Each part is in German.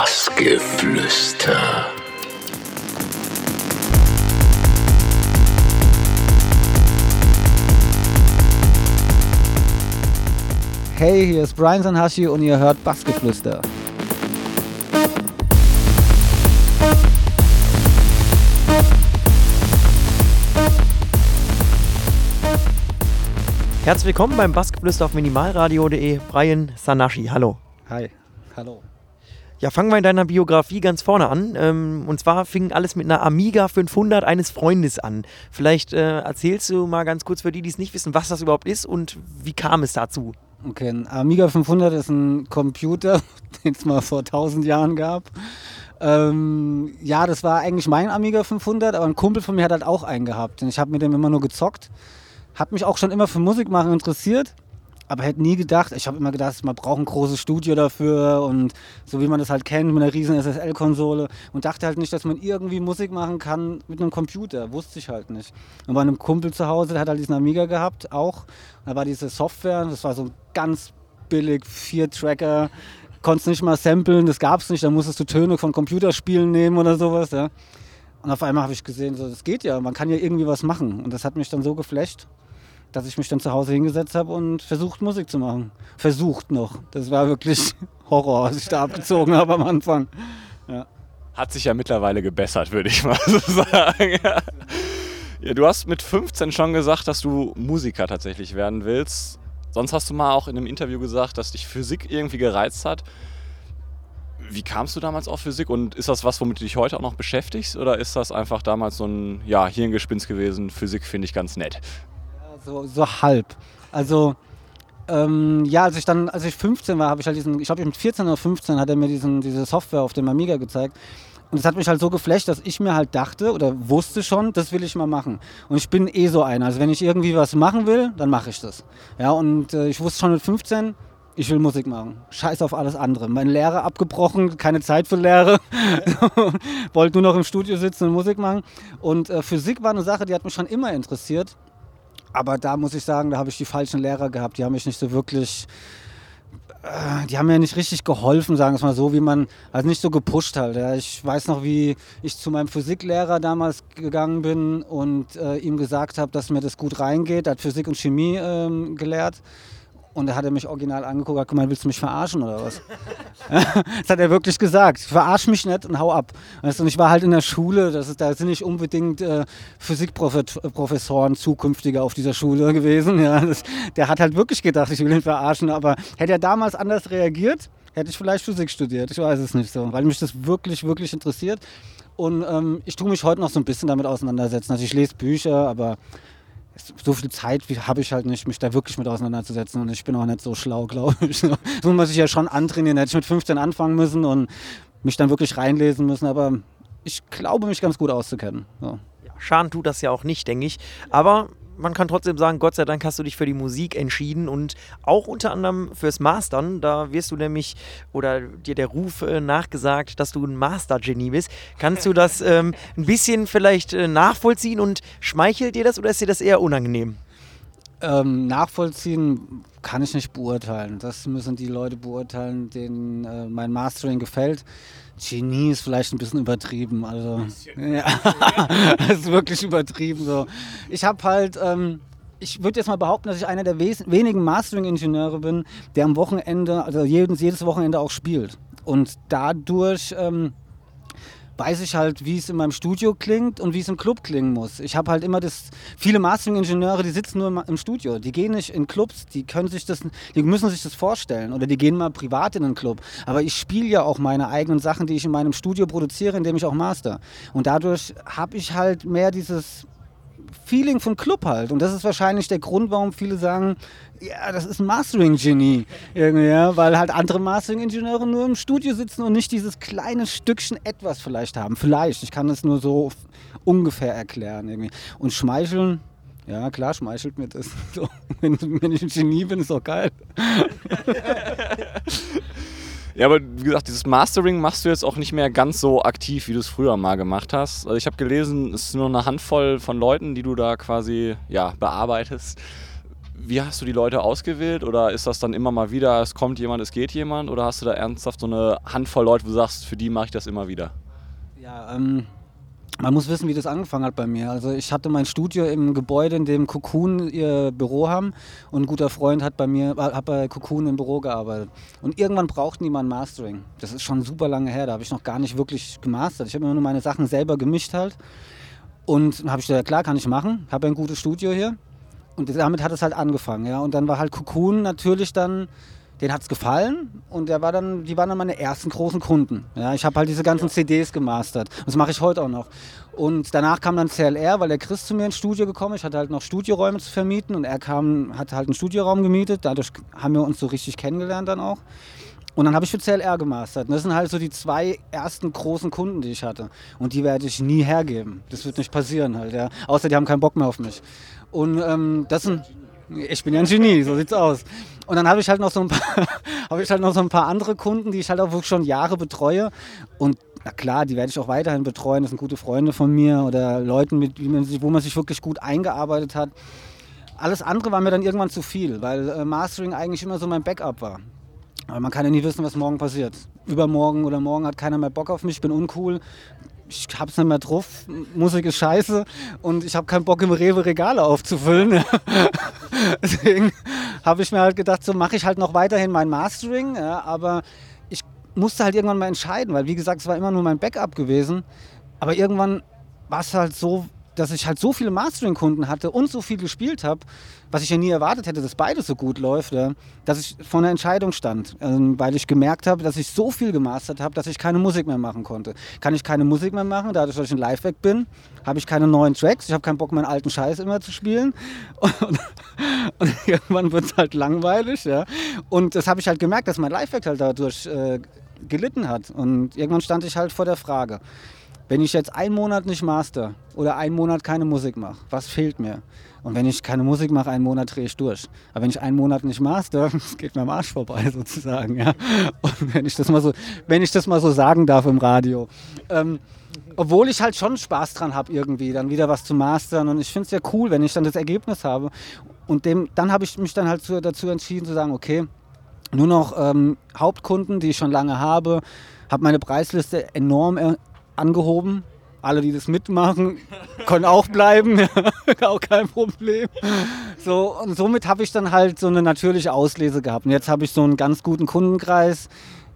Bassgeflüster. Hey, hier ist Brian Sanhashi und ihr hört Bassgeflüster. Herzlich willkommen beim Bassgeflüster auf minimalradio.de. Brian Sanashi, hallo. Hi, hallo. Ja, fangen wir in deiner Biografie ganz vorne an. Ähm, und zwar fing alles mit einer Amiga 500 eines Freundes an. Vielleicht äh, erzählst du mal ganz kurz für die, die es nicht wissen, was das überhaupt ist und wie kam es dazu? Okay, ein Amiga 500 ist ein Computer, den es mal vor 1000 Jahren gab. Ähm, ja, das war eigentlich mein Amiga 500, aber ein Kumpel von mir hat halt auch einen gehabt. Und ich habe mit dem immer nur gezockt. Hat mich auch schon immer für Musik machen interessiert, aber hätte nie gedacht, ich habe immer gedacht, man braucht ein großes Studio dafür und so wie man das halt kennt mit einer riesen SSL-Konsole und dachte halt nicht, dass man irgendwie Musik machen kann mit einem Computer. Wusste ich halt nicht. Und bei einem Kumpel zu Hause, der hat halt diesen Amiga gehabt, auch. Da war diese Software, das war so ganz billig, vier Tracker, konntest nicht mal samplen, das gab es nicht, da musstest du Töne von Computerspielen nehmen oder sowas, ja. Und auf einmal habe ich gesehen, so, das geht ja, man kann ja irgendwie was machen. Und das hat mich dann so geflasht, dass ich mich dann zu Hause hingesetzt habe und versucht, Musik zu machen. Versucht noch. Das war wirklich Horror, was ich da abgezogen habe am Anfang. Ja. Hat sich ja mittlerweile gebessert, würde ich mal so sagen. Ja, du hast mit 15 schon gesagt, dass du Musiker tatsächlich werden willst. Sonst hast du mal auch in einem Interview gesagt, dass dich Physik irgendwie gereizt hat. Wie kamst du damals auf Physik und ist das was, womit du dich heute auch noch beschäftigst oder ist das einfach damals so ein ja, Hirngespinst gewesen? Physik finde ich ganz nett. So, so halb. Also, ähm, ja, als ich dann, als ich 15 war, habe ich halt diesen, ich glaube mit 14 oder 15 hat er mir diesen, diese Software auf dem Amiga gezeigt. Und es hat mich halt so geflasht, dass ich mir halt dachte oder wusste schon, das will ich mal machen. Und ich bin eh so einer. Also wenn ich irgendwie was machen will, dann mache ich das. Ja, und äh, ich wusste schon mit 15, ich will Musik machen. Scheiß auf alles andere. Mein Lehrer abgebrochen, keine Zeit für Lehre. Wollte nur noch im Studio sitzen und Musik machen. Und äh, Physik war eine Sache, die hat mich schon immer interessiert. Aber da muss ich sagen, da habe ich die falschen Lehrer gehabt. Die haben mich nicht so wirklich äh, die haben mir nicht richtig geholfen, sagen wir es mal so, wie man, also nicht so gepusht halt. Ja. Ich weiß noch, wie ich zu meinem Physiklehrer damals gegangen bin und äh, ihm gesagt habe, dass mir das gut reingeht. Er hat Physik und Chemie ähm, gelehrt. Und da hat er mich original angeguckt und gemeint, willst du mich verarschen oder was? das hat er wirklich gesagt. Verarsch mich nicht und hau ab. Und ich war halt in der Schule, das ist, da sind nicht unbedingt äh, Physikprofessoren zukünftige auf dieser Schule gewesen. Ja, das, der hat halt wirklich gedacht, ich will ihn verarschen. Aber hätte er damals anders reagiert, hätte ich vielleicht Physik studiert. Ich weiß es nicht so, weil mich das wirklich, wirklich interessiert. Und ähm, ich tue mich heute noch so ein bisschen damit auseinandersetzen. Also ich lese Bücher, aber so viel Zeit habe ich halt nicht, mich da wirklich mit auseinanderzusetzen. Und ich bin auch nicht so schlau, glaube ich. So muss ich ja schon antrainieren. Hätte ich mit 15 anfangen müssen und mich dann wirklich reinlesen müssen. Aber ich glaube, mich ganz gut auszukennen. So. Schaden tut das ja auch nicht, denke ich. Aber man kann trotzdem sagen, Gott sei Dank hast du dich für die Musik entschieden und auch unter anderem fürs Mastern. Da wirst du nämlich oder dir der Ruf äh, nachgesagt, dass du ein Master-Genie bist. Kannst du das ähm, ein bisschen vielleicht äh, nachvollziehen und schmeichelt dir das oder ist dir das eher unangenehm? Ähm, nachvollziehen kann ich nicht beurteilen. Das müssen die Leute beurteilen, denen äh, mein Mastering gefällt. Genie ist vielleicht ein bisschen übertrieben. Also, ja, das ist wirklich übertrieben. So. Ich habe halt, ähm, ich würde jetzt mal behaupten, dass ich einer der wenigen Mastering-Ingenieure bin, der am Wochenende, also jedes, jedes Wochenende auch spielt. Und dadurch ähm, weiß ich halt, wie es in meinem Studio klingt und wie es im Club klingen muss. Ich habe halt immer das, viele Mastering-Ingenieure, die sitzen nur im, Studio, die gehen nicht in Clubs, die können sich das, die müssen sich das vorstellen oder die gehen mal privat in einen Club. Aber ich spiele ja auch meine eigenen Sachen, die ich in meinem Studio produziere, indem ich auch master. Und dadurch habe ich halt mehr dieses Feeling vom Club halt. Und das ist wahrscheinlich der Grund, warum viele sagen, ja, das ist ein Mastering-Genie. Ja, weil halt andere Mastering-Ingenieure nur im Studio sitzen und nicht dieses kleine Stückchen etwas vielleicht haben. Vielleicht, ich kann das nur so ungefähr erklären. Irgendwie. Und schmeicheln, ja klar, schmeichelt mir das. So, wenn, wenn ich ein Genie bin, ist doch geil. Ja, aber wie gesagt, dieses Mastering machst du jetzt auch nicht mehr ganz so aktiv, wie du es früher mal gemacht hast. Also ich habe gelesen, es ist nur eine Handvoll von Leuten, die du da quasi ja, bearbeitest. wie hast du die Leute ausgewählt? Oder ist das dann immer mal wieder, es kommt jemand, es geht jemand? Oder hast du da ernsthaft so eine Handvoll Leute, wo du sagst, für die mache ich das immer wieder? Ja, ähm, man muss wissen, wie das angefangen hat bei mir. Also ich hatte mein Studio im Gebäude, in dem Cocoon ihr Büro haben und ein guter Freund hat bei mir, hat bei Cocoon im Büro gearbeitet. Und irgendwann brauchten die mal ein Mastering. Das ist schon super lange her, da habe ich noch gar nicht wirklich gemastert. Ich habe immer nur meine Sachen selber gemischt halt. Und dann habe ich gesagt, klar, kann ich machen. Habe ein gutes Studio hier. Und damit hat es halt angefangen, ja. Und dann war halt Cocoon natürlich dann den hat es gefallen und der war dann, die waren dann meine ersten großen Kunden. Ja, ich habe halt diese ganzen CDs gemastert. Das mache ich heute auch noch. Und danach kam dann CLR, weil der Chris zu mir ins Studio gekommen ist. Ich hatte halt noch Studioräume zu vermieten und er kam, hat halt einen Studioraum gemietet. Dadurch haben wir uns so richtig kennengelernt dann auch. Und dann habe ich für CLR gemastert. Und das sind halt so die zwei ersten großen Kunden, die ich hatte. Und die werde ich nie hergeben. Das wird nicht passieren halt, ja. Außer die haben keinen Bock mehr auf mich. Und ähm, das sind ich bin ja ein Genie, so sieht's aus. Und dann habe ich halt noch so ein paar, habe ich halt noch so ein paar andere Kunden, die ich halt auch wirklich schon Jahre betreue. Und na klar, die werde ich auch weiterhin betreuen. Das sind gute Freunde von mir oder Leuten, mit, wo man sich wirklich gut eingearbeitet hat. Alles andere war mir dann irgendwann zu viel, weil äh, Mastering eigentlich immer so mein Backup war. Aber man kann ja nie wissen, was morgen passiert. Übermorgen oder morgen hat keiner mehr Bock auf mich, ich bin uncool ich hab's nicht mehr drauf, Musik ist scheiße und ich habe keinen Bock im Rewe Regale aufzufüllen. Deswegen habe ich mir halt gedacht, so mache ich halt noch weiterhin mein Mastering, ja, aber ich musste halt irgendwann mal entscheiden, weil wie gesagt, es war immer nur mein Backup gewesen, aber irgendwann war es halt so dass ich halt so viele Mastering-Kunden hatte und so viel gespielt habe, was ich ja nie erwartet hätte, dass beides so gut läuft, dass ich vor einer Entscheidung stand, ähm, weil ich gemerkt habe, dass ich so viel gemastert habe, dass ich keine Musik mehr machen konnte. Kann ich keine Musik mehr machen, dadurch, dass ich ein Live-Weg bin, habe ich keine neuen Tracks, ich habe keinen Bock, meinen alten Scheiß immer zu spielen und, und irgendwann wird es halt langweilig. Ja. Und das habe ich halt gemerkt, dass mein Live-Weg halt dadurch äh, gelitten hat und irgendwann stand ich halt vor der Frage, wenn ich jetzt einen Monat nicht master oder einen Monat keine Musik mache, was fehlt mir? Und wenn ich keine Musik mache, einen Monat drehe ich durch. Aber wenn ich einen Monat nicht master, geht mir am Arsch vorbei sozusagen. Ja? Und wenn ich das mal so, wenn ich das mal so sagen darf im Radio. Ähm, obwohl ich halt schon Spaß dran habe, irgendwie dann wieder was zu mastern. Und ich finde es ja cool, wenn ich dann das Ergebnis habe. Und dem, dann habe ich mich dann halt zu, dazu entschieden zu sagen, okay, nur noch ähm, Hauptkunden, die ich schon lange habe, habe meine Preisliste enorm angehoben. Alle, die das mitmachen, können auch bleiben, auch kein Problem. So, und somit habe ich dann halt so eine natürliche Auslese gehabt. Und jetzt habe ich so einen ganz guten Kundenkreis,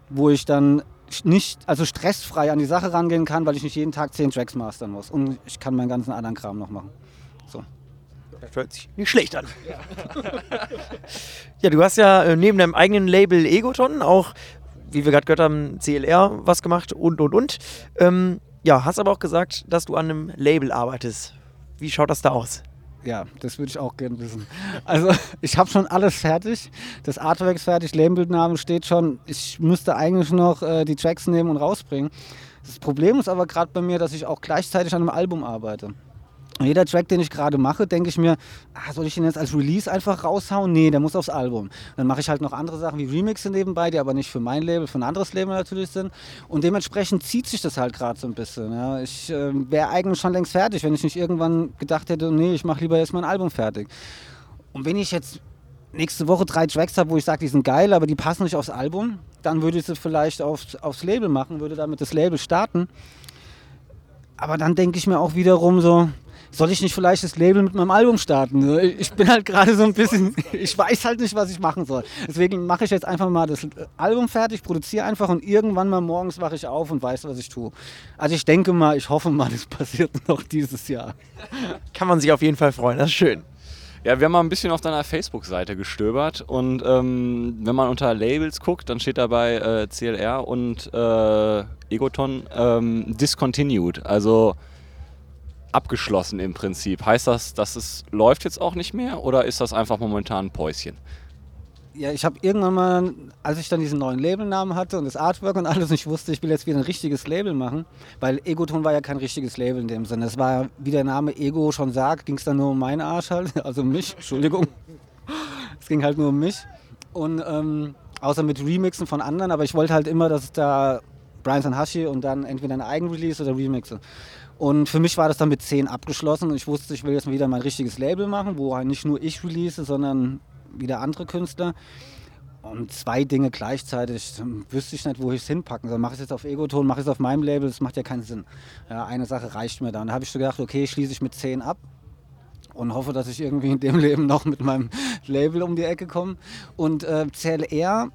wo ich dann nicht, also stressfrei an die Sache rangehen kann, weil ich nicht jeden Tag zehn Tracks mastern muss. Und ich kann meinen ganzen anderen Kram noch machen. So. Das hört sich nicht schlecht an. Ja, ja du hast ja äh, neben deinem eigenen Label Egoton auch wie wir gerade gehört haben, CLR was gemacht und und und. Ähm, ja, hast aber auch gesagt, dass du an einem Label arbeitest. Wie schaut das da aus? Ja, das würde ich auch gerne wissen. Also, ich habe schon alles fertig. Das Artwork ist fertig, Labelname steht schon. Ich müsste eigentlich noch äh, die Tracks nehmen und rausbringen. Das Problem ist aber gerade bei mir, dass ich auch gleichzeitig an einem Album arbeite. Und jeder Track, den ich gerade mache, denke ich mir, ah, soll ich den jetzt als Release einfach raushauen? Nee, der muss aufs Album. Dann mache ich halt noch andere Sachen wie Remixe nebenbei, die aber nicht für mein Label, für ein anderes Label natürlich sind. Und dementsprechend zieht sich das halt gerade so ein bisschen. Ja. Ich äh, wäre eigentlich schon längst fertig, wenn ich nicht irgendwann gedacht hätte, nee, ich mache lieber erst mein Album fertig. Und wenn ich jetzt nächste Woche drei Tracks habe, wo ich sage, die sind geil, aber die passen nicht aufs Album, dann würde ich sie vielleicht aufs, aufs Label machen, würde damit das Label starten. Aber dann denke ich mir auch wiederum so, soll ich nicht vielleicht das Label mit meinem Album starten? Ich bin halt gerade so ein bisschen, ich weiß halt nicht, was ich machen soll. Deswegen mache ich jetzt einfach mal das Album fertig, produziere einfach und irgendwann mal morgens wache ich auf und weiß, was ich tue. Also ich denke mal, ich hoffe mal, das passiert noch dieses Jahr. Kann man sich auf jeden Fall freuen, das ist schön. Ja, wir haben mal ein bisschen auf deiner Facebook-Seite gestöbert und ähm, wenn man unter Labels guckt, dann steht dabei äh, CLR und äh, Egoton ähm, discontinued. Also abgeschlossen im Prinzip. Heißt das, dass es läuft jetzt auch nicht mehr oder ist das einfach momentan ein Päuschen? Ja, ich habe irgendwann mal, als ich dann diesen neuen Labelnamen hatte und das Artwork und alles, und ich wusste, ich will jetzt wieder ein richtiges Label machen, weil Egoton war ja kein richtiges Label in dem Sinne. Es war, wie der Name Ego schon sagt, ging es dann nur um meinen Arsch halt, also um mich, Entschuldigung. es ging halt nur um mich. Und ähm, außer mit Remixen von anderen, aber ich wollte halt immer, dass da Brian Sanhashi und dann entweder ein Eigenrelease oder Remixe. Und für mich war das dann mit 10 abgeschlossen und ich wusste, ich will jetzt mal wieder mein richtiges Label machen, wo halt nicht nur ich release, sondern wieder andere Künstler. Und zwei Dinge gleichzeitig, dann wüsste ich nicht, wo ich es hinpacken soll. Mache ich es jetzt auf Egoton, mache ich es auf meinem Label, das macht ja keinen Sinn. Ja, eine Sache reicht mir dann. Da habe ich so gedacht, okay, schließe ich mit 10 ab und hoffe, dass ich irgendwie in dem Leben noch mit meinem Label um die Ecke komme. Und äh, CLR,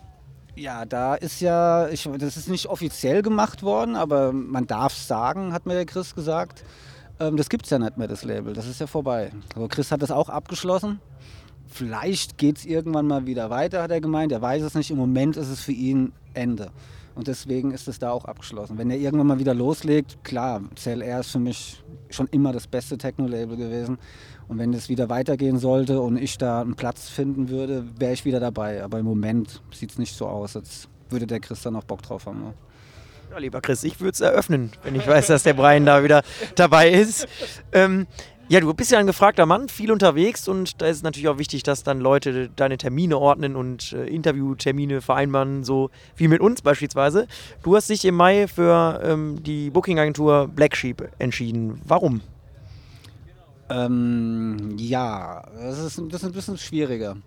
ja, da ist ja, ich, das ist nicht offiziell gemacht worden, aber man darf sagen, hat mir der Chris gesagt. Ähm, das gibt es ja nicht mehr, das Label, das ist ja vorbei. Aber Chris hat das auch abgeschlossen. Vielleicht geht es irgendwann mal wieder weiter, hat er gemeint. Er weiß es nicht. Im Moment ist es für ihn Ende. Und deswegen ist es da auch abgeschlossen. Wenn er irgendwann mal wieder loslegt, klar, CLR ist für mich schon immer das beste Techno-Label gewesen. Und wenn es wieder weitergehen sollte und ich da einen Platz finden würde, wäre ich wieder dabei. Aber im Moment sieht es nicht so aus, als würde der Chris da noch Bock drauf haben. Ne? Ja, lieber Chris, ich würde es eröffnen, wenn ich weiß, dass der Brian da wieder dabei ist. Ähm, ja, du bist ja ein gefragter Mann, viel unterwegs und da ist es natürlich auch wichtig, dass dann Leute deine Termine ordnen und äh, Interviewtermine vereinbaren, so wie mit uns beispielsweise. Du hast dich im Mai für ähm, die Booking-Agentur Black Sheep entschieden. Warum? Ähm, ja, das ist, das ist ein bisschen schwieriger.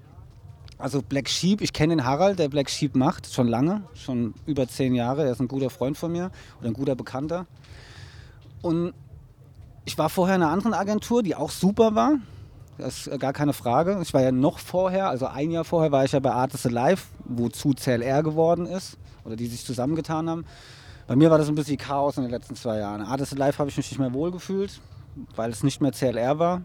Also Black Sheep, ich kenne den Harald, der Black Sheep macht, schon lange, schon über zehn Jahre. Er ist ein guter Freund von mir oder ein guter Bekannter. Und ich war vorher in einer anderen Agentur, die auch super war. Das ist gar keine Frage. Ich war ja noch vorher, also ein Jahr vorher war ich ja bei Artist Alive, wozu CLR geworden ist oder die sich zusammengetan haben. Bei mir war das ein bisschen Chaos in den letzten zwei Jahren. Artist Alive habe ich mich nicht mehr wohlgefühlt, weil es nicht mehr CLR war.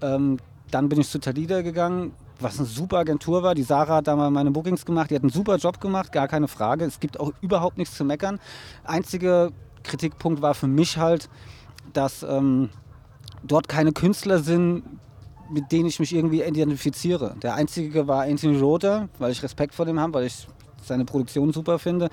Ähm, dann bin ich zu Talida gegangen, was eine super Agentur war. Die Sarah hat da mal meine Bookings gemacht, die hat einen super Job gemacht, gar keine Frage. Es gibt auch überhaupt nichts zu meckern. Einziger Kritikpunkt war für mich halt, dass ähm, dort keine Künstler sind, mit denen ich mich irgendwie identifiziere. Der einzige war Anthony Rother, weil ich Respekt vor dem habe, weil ich seine Produktion super finde.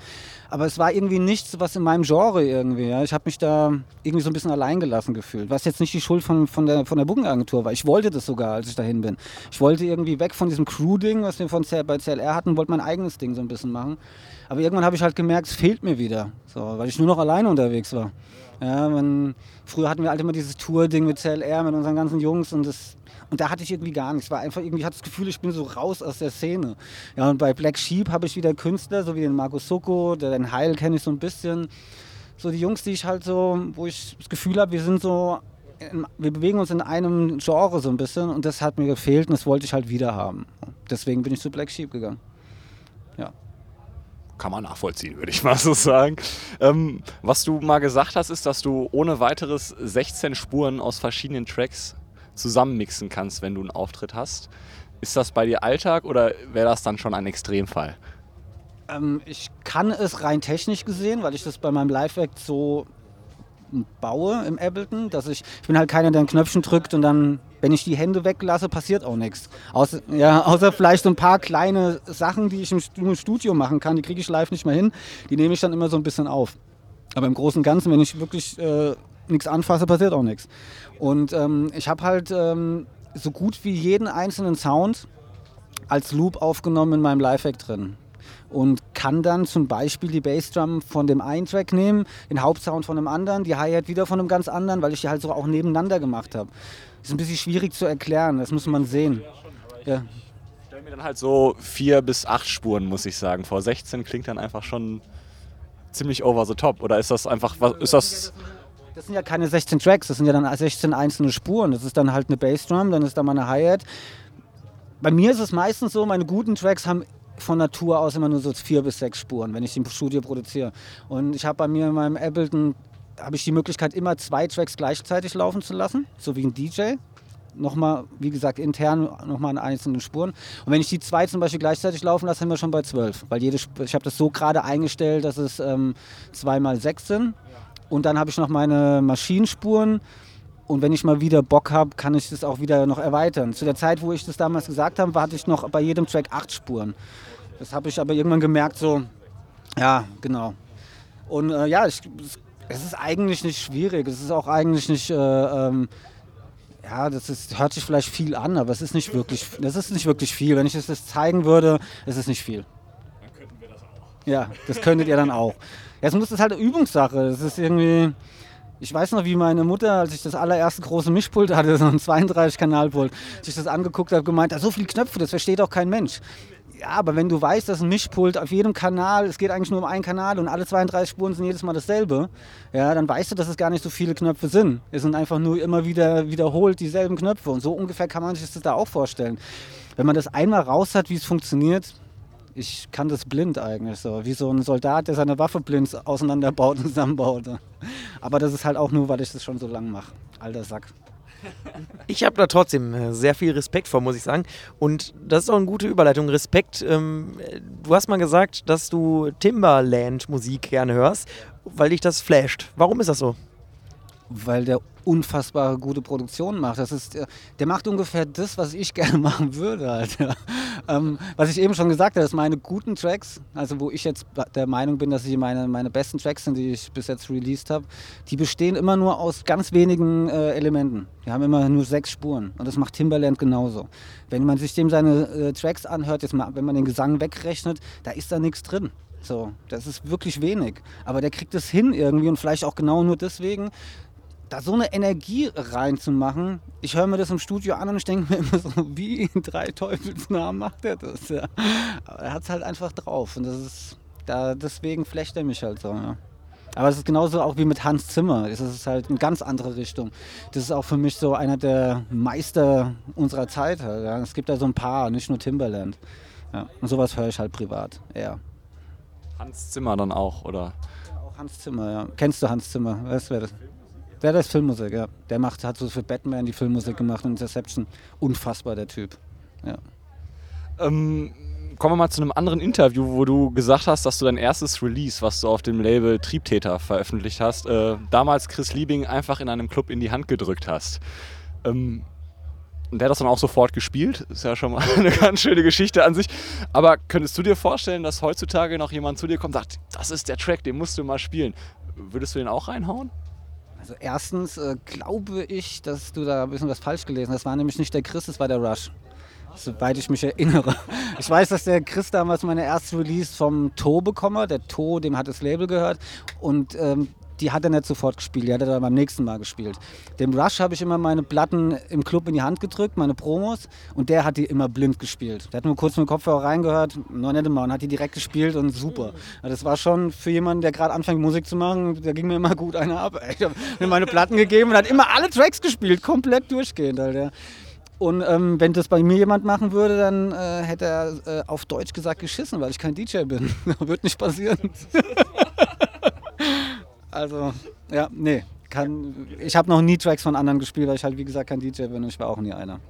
Aber es war irgendwie nichts, was in meinem Genre irgendwie. Ja. Ich habe mich da irgendwie so ein bisschen alleingelassen gefühlt. Was jetzt nicht die Schuld von, von der, von der Booking-Agentur war. Ich wollte das sogar, als ich dahin bin. Ich wollte irgendwie weg von diesem Crew-Ding, was wir von bei CLR hatten, wollte mein eigenes Ding so ein bisschen machen. Aber irgendwann habe ich halt gemerkt, es fehlt mir wieder. So, weil ich nur noch alleine unterwegs war. Ja, man, früher hatten wir halt immer dieses Tour-Ding mit CLR, mit unseren ganzen Jungs und das und da hatte ich irgendwie gar nichts. Ich war einfach irgendwie, hatte das Gefühl, ich bin so raus aus der Szene. Ja, und bei Black Sheep habe ich wieder Künstler, so wie den Marco Soko, den Heil kenne ich so ein bisschen. So die Jungs, die ich halt so, wo ich das Gefühl habe, wir sind so, wir bewegen uns in einem Genre so ein bisschen und das hat mir gefehlt und das wollte ich halt wieder haben. Deswegen bin ich zu Black Sheep gegangen. Ja kann man nachvollziehen, würde ich mal so sagen. Ähm, was du mal gesagt hast, ist, dass du ohne weiteres 16 Spuren aus verschiedenen Tracks zusammenmixen kannst, wenn du einen Auftritt hast. Ist das bei dir Alltag oder wäre das dann schon ein Extremfall? Ähm, ich kann es rein technisch gesehen, weil ich das bei meinem Live-Act so baue im Ableton, dass ich, ich bin halt keiner, der ein Knöpfchen drückt und dann, wenn ich die Hände weglasse, passiert auch nichts. Außer, ja, außer vielleicht so ein paar kleine Sachen, die ich im Studio machen kann, die kriege ich live nicht mehr hin, die nehme ich dann immer so ein bisschen auf. Aber im Großen und Ganzen, wenn ich wirklich äh, nichts anfasse, passiert auch nichts. Und ähm, ich habe halt ähm, so gut wie jeden einzelnen Sound als Loop aufgenommen in meinem Live-Act drin. Und kann dann zum Beispiel die Bassdrum von dem einen Track nehmen, den Hauptsound von einem anderen, die Hi-Hat wieder von einem ganz anderen, weil ich die halt so auch nebeneinander gemacht habe. Das ist ein bisschen schwierig zu erklären, das muss man sehen. Ja. Ich stelle mir dann halt so vier bis acht Spuren, muss ich sagen. Vor 16 klingt dann einfach schon ziemlich over the top. Oder ist das einfach, was, ist das das sind ja keine 16 Tracks, das sind ja dann 16 einzelne Spuren. Das ist dann halt eine Bassdrum, dann ist da mal eine Hi-Hat. Bei mir ist es meistens so, meine guten Tracks haben von Natur aus immer nur so vier bis sechs Spuren, wenn ich die im Studio produziere. Und ich habe bei mir in meinem Ableton habe ich die Möglichkeit, immer zwei Tracks gleichzeitig laufen zu lassen, so wie ein DJ. Nochmal, wie gesagt, intern nochmal in einzelnen Spuren. Und wenn ich die zwei zum Beispiel gleichzeitig laufen lasse, sind wir schon bei zwölf. Weil jede, ich habe das so gerade eingestellt, dass es ähm, zwei mal sechs sind. Und dann habe ich noch meine Maschinenspuren. Und wenn ich mal wieder Bock habe, kann ich das auch wieder noch erweitern. Zu der Zeit, wo ich das damals gesagt habe, hatte ich noch bei jedem Track acht Spuren. Das habe ich aber irgendwann gemerkt, so, ja, genau. Und äh, ja, ich, es ist eigentlich nicht schwierig. Es ist auch eigentlich nicht, äh, ähm, ja, das ist, hört sich vielleicht viel an, aber es ist nicht wirklich, das ist nicht wirklich viel. Wenn ich es das zeigen würde, ist es nicht viel. Dann könnten wir das auch. Ja, das könntet ihr dann auch. Jetzt muss das halt eine Übungssache. Das ist irgendwie, Ich weiß noch, wie meine Mutter, als ich das allererste große Mischpult hatte, so ein 32-Kanal-Pult, sich das angeguckt hat, gemeint, da so viele Knöpfe, das versteht doch kein Mensch. Ja, aber wenn du weißt, dass ein Mischpult auf jedem Kanal, es geht eigentlich nur um einen Kanal und alle 32 Spuren sind jedes Mal dasselbe, ja, dann weißt du, dass es gar nicht so viele Knöpfe sind. Es sind einfach nur immer wieder wiederholt dieselben Knöpfe. Und so ungefähr kann man sich das da auch vorstellen. Wenn man das einmal raus hat, wie es funktioniert, ich kann das blind eigentlich so, wie so ein Soldat, der seine Waffe blind auseinanderbaut und zusammenbaut. Aber das ist halt auch nur, weil ich das schon so lange mache. Alter Sack. Ich habe da trotzdem äh, sehr viel Respekt vor, muss ich sagen. Und das ist auch eine gute Überleitung. Respekt. Ähm, du hast mal gesagt, dass du Timberland-Musik gerne hörst, weil dich das flasht. Warum ist das so? weil der unfassbar gute Produktion macht. Das ist, der macht ungefähr das, was ich gerne machen würde. Halt, ähm, was ich eben schon gesagt habe, dass meine guten Tracks, also wo ich jetzt der Meinung bin, dass sie meine, meine besten Tracks sind, die ich bis jetzt released habe, die bestehen immer nur aus ganz wenigen äh, Elementen. Die haben immer nur sechs Spuren und das macht Timberland genauso. Wenn man sich dem seine äh, Tracks anhört, jetzt mal, wenn man den Gesang wegrechnet, da ist da nichts drin. So, das ist wirklich wenig. Aber der kriegt es hin irgendwie und vielleicht auch genau nur deswegen, da so eine Energie reinzumachen. Ich höre mir das im Studio an und ich denke mir immer so, wie in drei Teufelsnamen macht er das? Ja. Aber er hat es halt einfach drauf und das ist, da, deswegen flecht er mich halt so. Ja. Aber es ist genauso auch wie mit Hans Zimmer. Es ist halt eine ganz andere Richtung. Das ist auch für mich so einer der Meister unserer Zeit. Halt, ja. Es gibt da so ein paar, nicht nur Timberland. Ja. Und sowas höre ich halt privat eher. Hans Zimmer dann auch, oder? Ja, auch Hans Zimmer, ja. Kennst du Hans Zimmer? Weißt du, wer das? Der ist Filmmusik, ja. Der macht, hat so für Batman die Filmmusik gemacht und Interception. Unfassbar, der Typ. Ja. Ähm, kommen wir mal zu einem anderen Interview, wo du gesagt hast, dass du dein erstes Release, was du auf dem Label Triebtäter veröffentlicht hast, äh, damals Chris Liebing einfach in einem Club in die Hand gedrückt hast. Ähm, und der hat das dann auch sofort gespielt. Ist ja schon mal eine ganz schöne Geschichte an sich. Aber könntest du dir vorstellen, dass heutzutage noch jemand zu dir kommt und sagt, das ist der Track, den musst du mal spielen? Würdest du den auch reinhauen? Also erstens äh, glaube ich, dass du da ein bisschen was falsch gelesen hast. Das war nämlich nicht der Chris, das war der Rush. Soweit ich mich erinnere. Ich weiß, dass der Chris damals meine erste Release vom To bekommen hat. Der To, dem hat das Label gehört. Und ähm, die hat er nicht sofort gespielt, die hat er dann beim nächsten Mal gespielt. Dem Rush habe ich immer meine Platten im Club in die Hand gedrückt, meine Promos, und der hat die immer blind gespielt. Der hat nur kurz mit dem Kopfhörer reingehört, noch nicht mal, und hat die direkt gespielt und super. Also das war schon für jemanden, der gerade anfängt Musik zu machen, der ging mir immer gut einer ab. Ich habe mir meine Platten gegeben und hat immer alle Tracks gespielt, komplett durchgehend. Alter. Und ähm, wenn das bei mir jemand machen würde, dann äh, hätte er äh, auf Deutsch gesagt geschissen, weil ich kein DJ bin. Wird nicht passieren. Also, ja, nee. Kann, ich habe noch nie Tracks von anderen gespielt, weil ich halt, wie gesagt, kein DJ bin und ich war auch nie einer.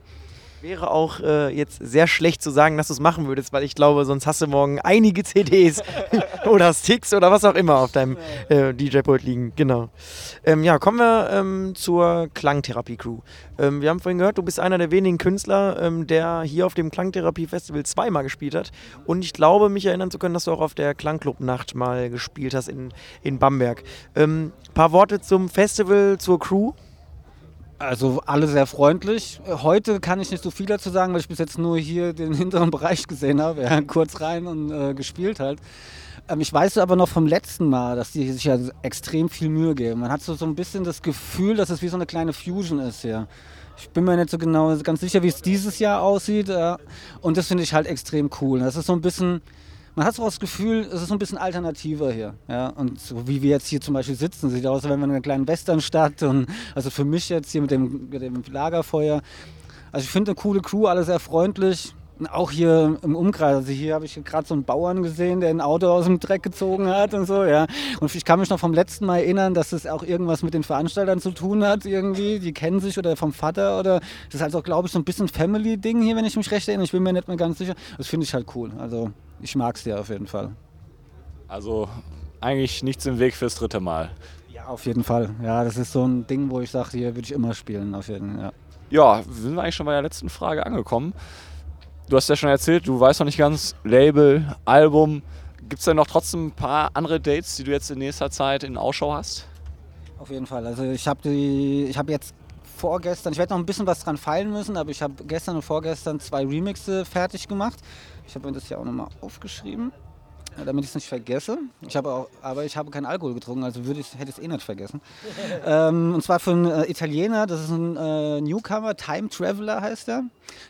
Wäre auch äh, jetzt sehr schlecht zu sagen, dass du es machen würdest, weil ich glaube, sonst hast du morgen einige CDs oder Sticks oder was auch immer auf deinem äh, DJ-Pult liegen. Genau. Ähm, ja, kommen wir ähm, zur Klangtherapie-Crew. Ähm, wir haben vorhin gehört, du bist einer der wenigen Künstler, ähm, der hier auf dem Klangtherapie-Festival zweimal gespielt hat. Und ich glaube, mich erinnern zu können, dass du auch auf der Klangclub-Nacht mal gespielt hast in, in Bamberg. Ein ähm, paar Worte zum Festival, zur Crew. Also alle sehr freundlich. Heute kann ich nicht so viel dazu sagen, weil ich bis jetzt nur hier den hinteren Bereich gesehen habe. Ja, kurz rein und äh, gespielt halt. Ähm, ich weiß aber noch vom letzten Mal, dass die sich ja extrem viel Mühe geben. Man hat so, so ein bisschen das Gefühl, dass es wie so eine kleine Fusion ist hier. Ich bin mir nicht so genau ganz sicher, wie es dieses Jahr aussieht. Äh, und das finde ich halt extrem cool. Das ist so ein bisschen man hat so das Gefühl, es ist ein bisschen alternativer hier. Ja? Und so wie wir jetzt hier zum Beispiel sitzen, sieht aus, als wenn wir in einer kleinen Westernstadt und also für mich jetzt hier mit dem, mit dem Lagerfeuer. Also ich finde eine coole Crew, alle sehr freundlich. Auch hier im Umkreis, also hier habe ich gerade so einen Bauern gesehen, der ein Auto aus dem Dreck gezogen hat und so, ja. Und ich kann mich noch vom letzten Mal erinnern, dass es auch irgendwas mit den Veranstaltern zu tun hat irgendwie. Die kennen sich oder vom Vater oder das ist halt auch, glaube ich, so ein bisschen Family-Ding hier, wenn ich mich recht erinnere. Ich bin mir nicht mehr ganz sicher. Das finde ich halt cool. Also ich mag es dir auf jeden Fall. Also eigentlich nichts im Weg fürs dritte Mal. Ja, auf jeden Fall. Ja, das ist so ein Ding, wo ich sage, hier würde ich immer spielen. Auf jeden Fall. Ja. ja, sind wir eigentlich schon bei der letzten Frage angekommen. Du hast ja schon erzählt, du weißt noch nicht ganz, Label, Album. Gibt es denn noch trotzdem ein paar andere Dates, die du jetzt in nächster Zeit in Ausschau hast? Auf jeden Fall. Also ich habe hab jetzt vorgestern, ich werde noch ein bisschen was dran feilen müssen, aber ich habe gestern und vorgestern zwei Remixe fertig gemacht. Ich habe mir das hier auch nochmal aufgeschrieben. damit ich es nicht vergesse. Ich habe auch, aber ich habe keinen Alkohol getrunken, also würde ich, hätte ich es eh nicht vergessen. ähm, und zwar einen äh, Italiener, das ist ein äh, Newcomer, Time Traveler heißt er.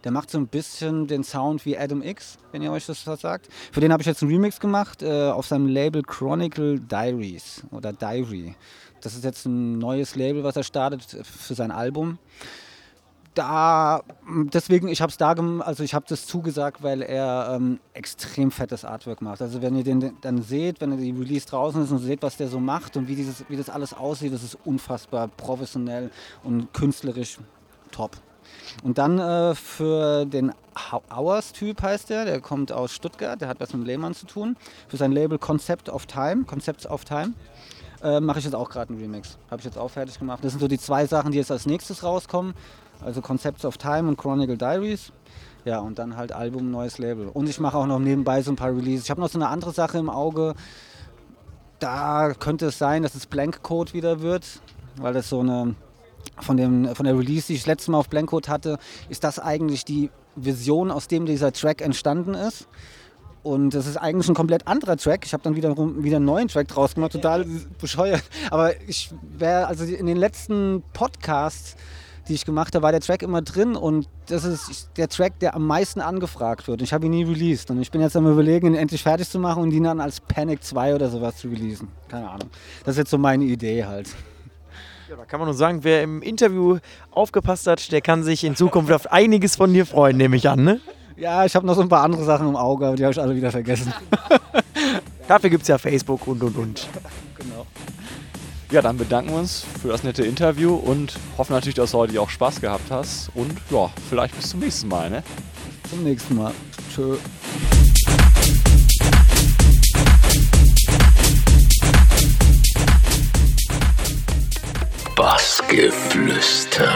Der macht so ein bisschen den Sound wie Adam X, wenn ihr euch das was sagt. Für den habe ich jetzt einen Remix gemacht äh, auf seinem Label Chronicle Diaries oder Diary. Das ist jetzt ein neues Label, was er startet für sein Album da, deswegen, ich habe es da, also ich habe das zugesagt, weil er ähm, extrem fettes Artwork macht. Also wenn ihr den dann seht, wenn ihr die Release draußen ist und seht, was der so macht und wie, dieses, wie das alles aussieht, das ist unfassbar professionell und künstlerisch top. Und dann äh, für den Hours-Typ heißt der, der kommt aus Stuttgart, der hat was mit Lehmann zu tun, für sein Label Concept of Time, Concepts of Time. Äh, mache ich jetzt auch gerade einen Remix. Habe ich jetzt auch fertig gemacht. Das sind so die zwei Sachen, die jetzt als nächstes rauskommen also Concepts of Time und Chronicle Diaries. Ja, und dann halt Album, neues Label. Und ich mache auch noch nebenbei so ein paar Releases. Ich habe noch so eine andere Sache im Auge. Da könnte es sein, dass es Blank Code wieder wird, weil das so eine von, dem, von der Release, die ich das letzte Mal auf Blank Code hatte, ist das eigentlich die Vision, aus dem dieser Track entstanden ist. Und das ist eigentlich ein komplett anderer Track. Ich habe dann wieder, wieder einen neuen Track draus gemacht, total bescheuert. Aber ich wäre, also in den letzten Podcasts die ich gemacht habe, war der Track immer drin und das ist der Track, der am meisten angefragt wird. Ich habe ihn nie released und ich bin jetzt am überlegen, ihn endlich fertig zu machen und ihn dann als Panic 2 oder sowas zu releasen. Keine Ahnung. Das ist jetzt so meine Idee halt. Ja, da kann man nur sagen, wer im Interview aufgepasst hat, der kann sich in Zukunft auf einiges von dir freuen, nehme ich an, ne? Ja, ich habe noch so ein paar andere Sachen im Auge, aber die habe ich alle wieder vergessen. Dafür gibt es ja Facebook und und und. Genau. Ja, dann bedanken wir uns für das nette Interview und hoffen natürlich, dass du heute auch Spaß gehabt hast. Und ja, vielleicht bis zum nächsten Mal. Ne? Zum nächsten Mal. Tschö. Bassgeflüster.